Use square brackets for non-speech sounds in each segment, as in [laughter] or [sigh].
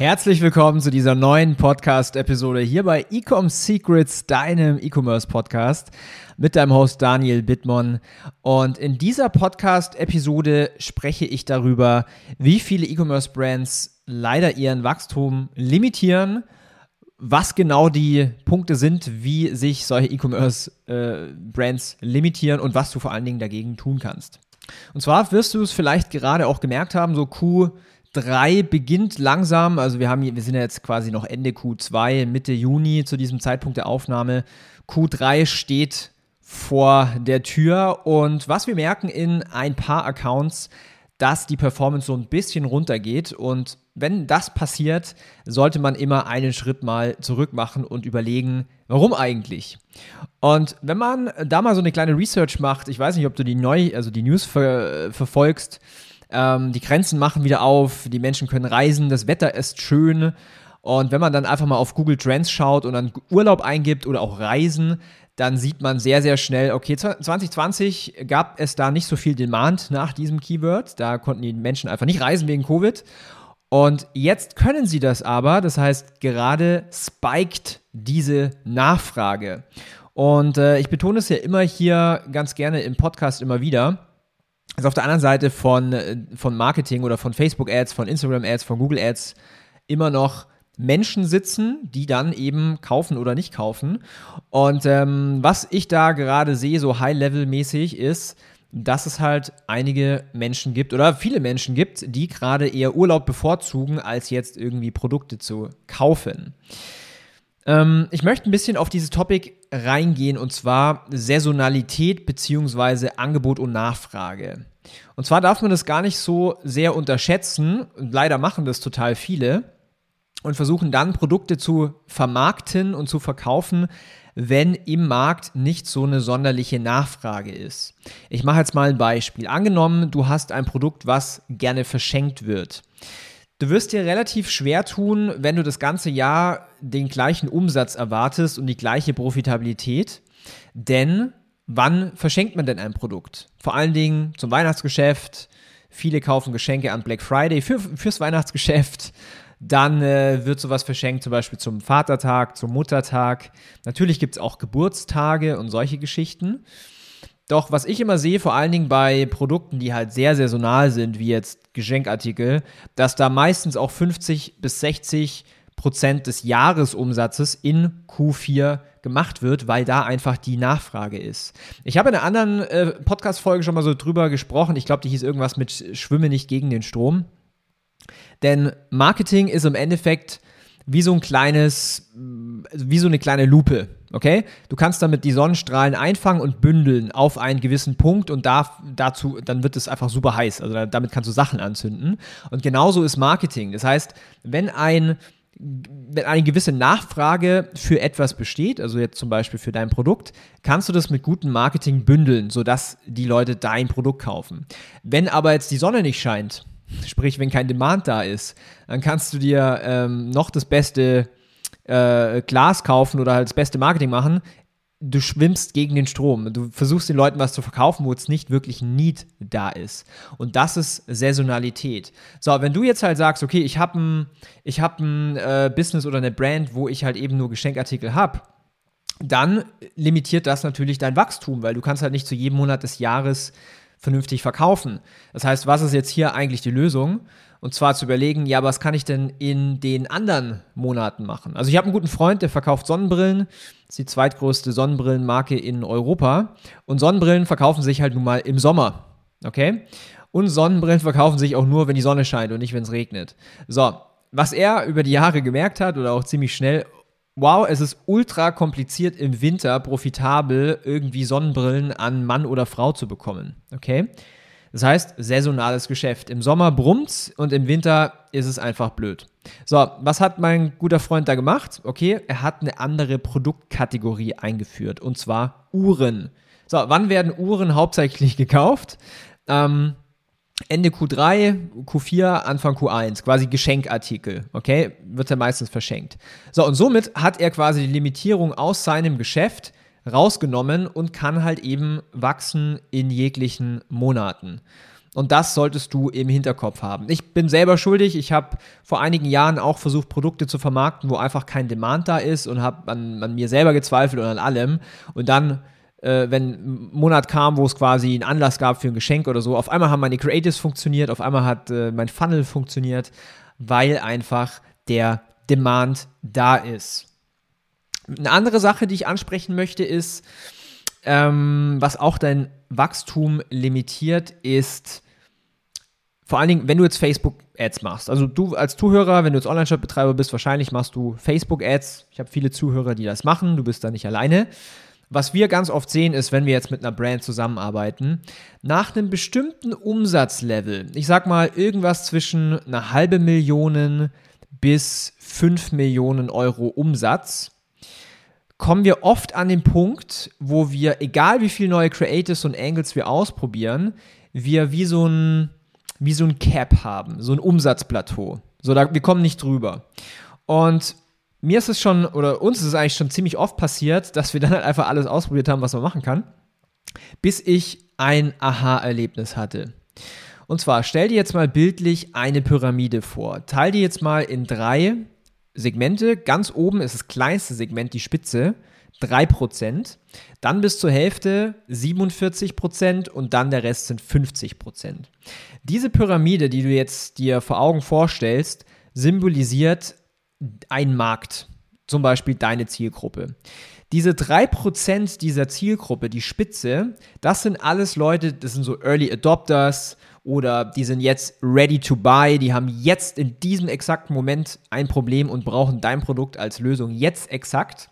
Herzlich willkommen zu dieser neuen Podcast-Episode hier bei Ecom Secrets, deinem E-Commerce-Podcast mit deinem Host Daniel Bittmann. Und in dieser Podcast-Episode spreche ich darüber, wie viele E-Commerce-Brands leider ihren Wachstum limitieren, was genau die Punkte sind, wie sich solche E-Commerce-Brands limitieren und was du vor allen Dingen dagegen tun kannst. Und zwar wirst du es vielleicht gerade auch gemerkt haben, so Q 3 beginnt langsam, also wir haben wir sind ja jetzt quasi noch Ende Q2, Mitte Juni zu diesem Zeitpunkt der Aufnahme. Q3 steht vor der Tür und was wir merken in ein paar Accounts, dass die Performance so ein bisschen runtergeht und wenn das passiert, sollte man immer einen Schritt mal zurück machen und überlegen, warum eigentlich? Und wenn man da mal so eine kleine Research macht, ich weiß nicht, ob du die neu, also die News ver verfolgst, ähm, die Grenzen machen wieder auf, die Menschen können reisen, das Wetter ist schön. Und wenn man dann einfach mal auf Google Trends schaut und dann Urlaub eingibt oder auch Reisen, dann sieht man sehr, sehr schnell, okay, 2020 gab es da nicht so viel Demand nach diesem Keyword. Da konnten die Menschen einfach nicht reisen wegen Covid. Und jetzt können sie das aber. Das heißt, gerade spiked diese Nachfrage. Und äh, ich betone es ja immer hier ganz gerne im Podcast immer wieder also auf der anderen Seite von, äh, von Marketing oder von Facebook-Ads, von Instagram-Ads, von Google-Ads immer noch Menschen sitzen, die dann eben kaufen oder nicht kaufen. Und ähm, was ich da gerade sehe, so High-Level-mäßig, ist, dass es halt einige Menschen gibt oder viele Menschen gibt, die gerade eher Urlaub bevorzugen, als jetzt irgendwie Produkte zu kaufen. Ähm, ich möchte ein bisschen auf dieses Topic reingehen und zwar Saisonalität bzw. Angebot und Nachfrage. Und zwar darf man das gar nicht so sehr unterschätzen, leider machen das total viele und versuchen dann Produkte zu vermarkten und zu verkaufen, wenn im Markt nicht so eine sonderliche Nachfrage ist. Ich mache jetzt mal ein Beispiel. Angenommen, du hast ein Produkt, was gerne verschenkt wird. Du wirst dir relativ schwer tun, wenn du das ganze Jahr den gleichen Umsatz erwartest und die gleiche Profitabilität, denn wann verschenkt man denn ein Produkt? Vor allen Dingen zum Weihnachtsgeschäft. Viele kaufen Geschenke an Black Friday für, fürs Weihnachtsgeschäft. Dann äh, wird sowas verschenkt, zum Beispiel zum Vatertag, zum Muttertag. Natürlich gibt es auch Geburtstage und solche Geschichten. Doch was ich immer sehe, vor allen Dingen bei Produkten, die halt sehr saisonal sind, wie jetzt Geschenkartikel, dass da meistens auch 50 bis 60 Prozent des Jahresumsatzes in Q4 gemacht wird, weil da einfach die Nachfrage ist. Ich habe in einer anderen äh, Podcast-Folge schon mal so drüber gesprochen. Ich glaube, die hieß irgendwas mit Schwimme nicht gegen den Strom. Denn Marketing ist im Endeffekt wie so ein kleines, wie so eine kleine Lupe. Okay? Du kannst damit die Sonnenstrahlen einfangen und bündeln auf einen gewissen Punkt und da, dazu, dann wird es einfach super heiß. Also damit kannst du Sachen anzünden. Und genauso ist Marketing. Das heißt, wenn ein wenn eine gewisse Nachfrage für etwas besteht, also jetzt zum Beispiel für dein Produkt, kannst du das mit gutem Marketing bündeln, sodass die Leute dein Produkt kaufen. Wenn aber jetzt die Sonne nicht scheint, [laughs] sprich wenn kein Demand da ist, dann kannst du dir ähm, noch das beste äh, Glas kaufen oder halt das beste Marketing machen, du schwimmst gegen den Strom. Du versuchst den Leuten was zu verkaufen, wo es nicht wirklich Need da ist. Und das ist Saisonalität. So, wenn du jetzt halt sagst, okay, ich habe ein, hab äh, Business oder eine Brand, wo ich halt eben nur Geschenkartikel habe, dann limitiert das natürlich dein Wachstum, weil du kannst halt nicht zu jedem Monat des Jahres vernünftig verkaufen. Das heißt, was ist jetzt hier eigentlich die Lösung? Und zwar zu überlegen, ja, was kann ich denn in den anderen Monaten machen? Also ich habe einen guten Freund, der verkauft Sonnenbrillen. Das ist die zweitgrößte Sonnenbrillenmarke in Europa. Und Sonnenbrillen verkaufen sich halt nun mal im Sommer. Okay? Und Sonnenbrillen verkaufen sich auch nur, wenn die Sonne scheint und nicht, wenn es regnet. So, was er über die Jahre gemerkt hat oder auch ziemlich schnell, wow, es ist ultra kompliziert im Winter profitabel irgendwie Sonnenbrillen an Mann oder Frau zu bekommen. Okay? Das heißt, saisonales Geschäft. Im Sommer brummt's und im Winter ist es einfach blöd. So, was hat mein guter Freund da gemacht? Okay, er hat eine andere Produktkategorie eingeführt und zwar Uhren. So, wann werden Uhren hauptsächlich gekauft? Ähm, Ende Q3, Q4, Anfang Q1, quasi Geschenkartikel, okay? Wird er meistens verschenkt. So, und somit hat er quasi die Limitierung aus seinem Geschäft rausgenommen und kann halt eben wachsen in jeglichen Monaten. Und das solltest du im Hinterkopf haben. Ich bin selber schuldig. Ich habe vor einigen Jahren auch versucht, Produkte zu vermarkten, wo einfach kein Demand da ist und habe an, an, mir selber gezweifelt und an allem. Und dann, äh, wenn ein Monat kam, wo es quasi einen Anlass gab für ein Geschenk oder so, auf einmal haben meine Creatives funktioniert, auf einmal hat äh, mein Funnel funktioniert, weil einfach der Demand da ist. Eine andere Sache, die ich ansprechen möchte, ist, ähm, was auch dein Wachstum limitiert, ist vor allen Dingen, wenn du jetzt Facebook-Ads machst. Also du als Zuhörer, wenn du jetzt Online-Shop-Betreiber bist, wahrscheinlich machst du Facebook-Ads. Ich habe viele Zuhörer, die das machen. Du bist da nicht alleine. Was wir ganz oft sehen, ist, wenn wir jetzt mit einer Brand zusammenarbeiten, nach einem bestimmten Umsatzlevel, ich sag mal irgendwas zwischen einer halbe Million bis 5 Millionen Euro Umsatz, kommen wir oft an den Punkt, wo wir, egal wie viele neue Creatives und Angles wir ausprobieren, wir wie so ein, wie so ein Cap haben, so ein Umsatzplateau. So, da, wir kommen nicht drüber. Und mir ist es schon, oder uns ist es eigentlich schon ziemlich oft passiert, dass wir dann halt einfach alles ausprobiert haben, was man machen kann, bis ich ein Aha-Erlebnis hatte. Und zwar, stell dir jetzt mal bildlich eine Pyramide vor. Teil die jetzt mal in drei Segmente. Ganz oben ist das kleinste Segment, die Spitze, 3%. Dann bis zur Hälfte 47% und dann der Rest sind 50%. Diese Pyramide, die du jetzt dir vor Augen vorstellst, symbolisiert einen Markt, zum Beispiel deine Zielgruppe. Diese 3% dieser Zielgruppe, die Spitze, das sind alles Leute, das sind so Early Adopters, oder die sind jetzt ready to buy, die haben jetzt in diesem exakten Moment ein Problem und brauchen dein Produkt als Lösung jetzt exakt.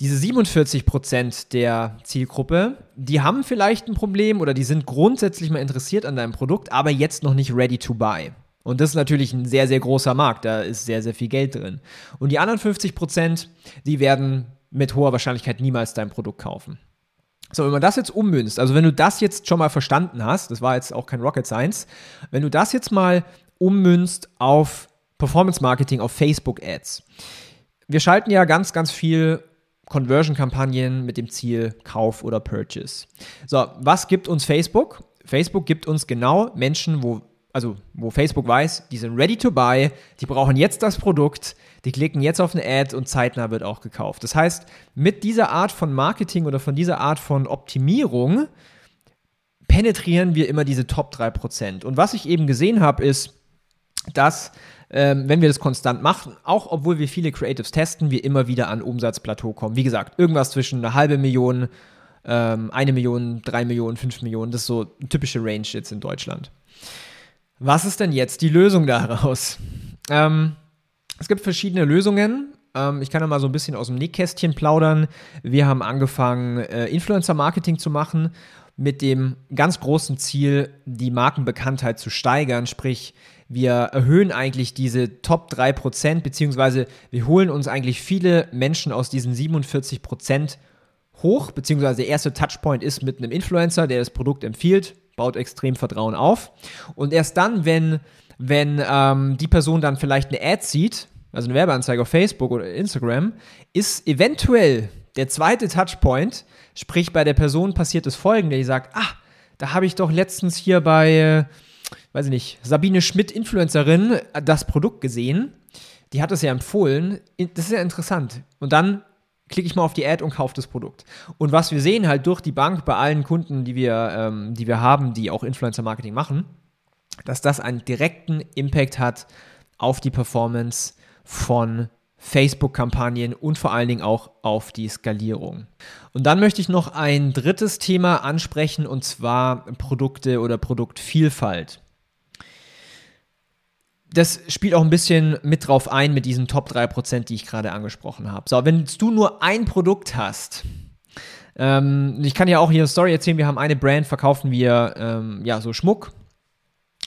Diese 47% der Zielgruppe, die haben vielleicht ein Problem oder die sind grundsätzlich mal interessiert an deinem Produkt, aber jetzt noch nicht ready to buy. Und das ist natürlich ein sehr, sehr großer Markt, da ist sehr, sehr viel Geld drin. Und die anderen 50%, die werden mit hoher Wahrscheinlichkeit niemals dein Produkt kaufen. So, wenn man das jetzt ummünzt, also wenn du das jetzt schon mal verstanden hast, das war jetzt auch kein Rocket Science, wenn du das jetzt mal ummünzt auf Performance Marketing, auf Facebook Ads. Wir schalten ja ganz, ganz viel Conversion-Kampagnen mit dem Ziel Kauf oder Purchase. So, was gibt uns Facebook? Facebook gibt uns genau Menschen, wo also wo Facebook weiß, die sind ready to buy, die brauchen jetzt das Produkt, die klicken jetzt auf eine Ad und zeitnah wird auch gekauft. Das heißt, mit dieser Art von Marketing oder von dieser Art von Optimierung penetrieren wir immer diese Top 3%. Und was ich eben gesehen habe, ist, dass ähm, wenn wir das konstant machen, auch obwohl wir viele Creatives testen, wir immer wieder an Umsatzplateau kommen. Wie gesagt, irgendwas zwischen eine halbe Million, ähm, eine Million, drei Millionen, fünf Millionen, das ist so eine typische Range jetzt in Deutschland. Was ist denn jetzt die Lösung daraus? Ähm, es gibt verschiedene Lösungen. Ähm, ich kann ja mal so ein bisschen aus dem Nähkästchen plaudern. Wir haben angefangen, äh, Influencer-Marketing zu machen mit dem ganz großen Ziel, die Markenbekanntheit zu steigern. Sprich, wir erhöhen eigentlich diese Top 3%, beziehungsweise wir holen uns eigentlich viele Menschen aus diesen 47% hoch, beziehungsweise der erste Touchpoint ist mit einem Influencer, der das Produkt empfiehlt baut extrem Vertrauen auf. Und erst dann, wenn, wenn ähm, die Person dann vielleicht eine Ad sieht, also eine Werbeanzeige auf Facebook oder Instagram, ist eventuell der zweite Touchpoint, sprich bei der Person passiert das folgende, die sagt, ah, da habe ich doch letztens hier bei, äh, weiß ich nicht, Sabine Schmidt, Influencerin, das Produkt gesehen. Die hat es ja empfohlen. Das ist ja interessant. Und dann klicke ich mal auf die Ad und kaufe das Produkt. Und was wir sehen halt durch die Bank bei allen Kunden, die wir, ähm, die wir haben, die auch Influencer-Marketing machen, dass das einen direkten Impact hat auf die Performance von Facebook-Kampagnen und vor allen Dingen auch auf die Skalierung. Und dann möchte ich noch ein drittes Thema ansprechen und zwar Produkte oder Produktvielfalt das spielt auch ein bisschen mit drauf ein mit diesen Top 3%, die ich gerade angesprochen habe. So, wenn du nur ein Produkt hast, ähm, ich kann ja auch hier eine Story erzählen, wir haben eine Brand, verkaufen wir ähm, ja so Schmuck.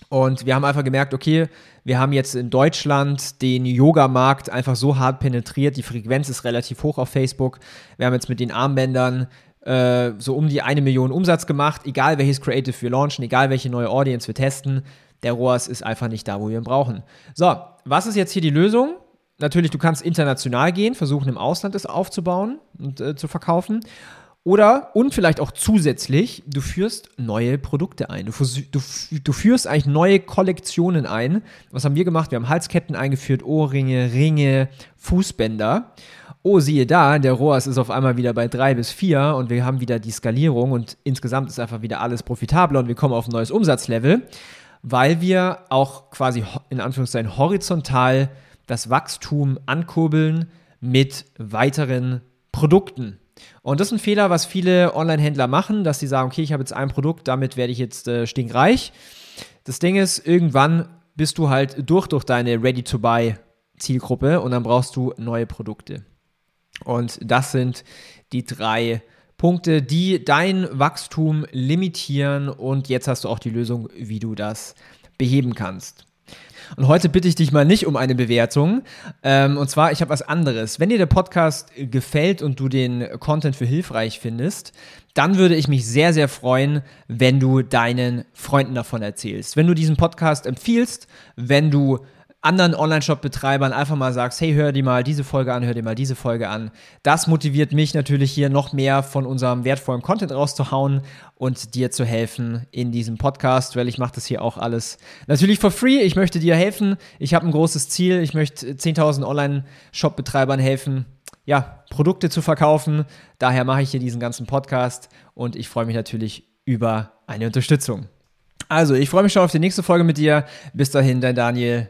Und wir haben einfach gemerkt, okay, wir haben jetzt in Deutschland den Yoga-Markt einfach so hart penetriert, die Frequenz ist relativ hoch auf Facebook. Wir haben jetzt mit den Armbändern äh, so um die eine Million Umsatz gemacht, egal welches Creative wir launchen, egal welche neue Audience wir testen. Der ROAS ist einfach nicht da, wo wir ihn brauchen. So, was ist jetzt hier die Lösung? Natürlich, du kannst international gehen, versuchen im Ausland es aufzubauen und äh, zu verkaufen. Oder, und vielleicht auch zusätzlich, du führst neue Produkte ein. Du, du, du, führst eigentlich neue Kollektionen ein. Was haben wir gemacht? Wir haben Halsketten eingeführt, Ohrringe, Ringe, Fußbänder. Oh, siehe da, der ROAS ist auf einmal wieder bei drei bis vier und wir haben wieder die Skalierung und insgesamt ist einfach wieder alles profitabler und wir kommen auf ein neues Umsatzlevel, weil wir auch quasi in Anführungszeichen horizontal das Wachstum ankurbeln mit weiteren Produkten. Und das ist ein Fehler, was viele Online-Händler machen, dass sie sagen, okay, ich habe jetzt ein Produkt, damit werde ich jetzt äh, stinkreich. Das Ding ist, irgendwann bist du halt durch durch deine Ready-to-Buy-Zielgruppe und dann brauchst du neue Produkte. Und das sind die drei Punkte, die dein Wachstum limitieren und jetzt hast du auch die Lösung, wie du das beheben kannst. Und heute bitte ich dich mal nicht um eine Bewertung. Ähm, und zwar, ich habe was anderes. Wenn dir der Podcast gefällt und du den Content für hilfreich findest, dann würde ich mich sehr, sehr freuen, wenn du deinen Freunden davon erzählst. Wenn du diesen Podcast empfiehlst, wenn du anderen Online-Shop-Betreibern einfach mal sagst, hey, hör dir mal diese Folge an, hör dir mal diese Folge an. Das motiviert mich natürlich hier noch mehr von unserem wertvollen Content rauszuhauen und dir zu helfen in diesem Podcast, weil ich mache das hier auch alles natürlich for free. Ich möchte dir helfen. Ich habe ein großes Ziel. Ich möchte 10.000 Online-Shop-Betreibern helfen, ja, Produkte zu verkaufen. Daher mache ich hier diesen ganzen Podcast und ich freue mich natürlich über eine Unterstützung. Also, ich freue mich schon auf die nächste Folge mit dir. Bis dahin, dein Daniel.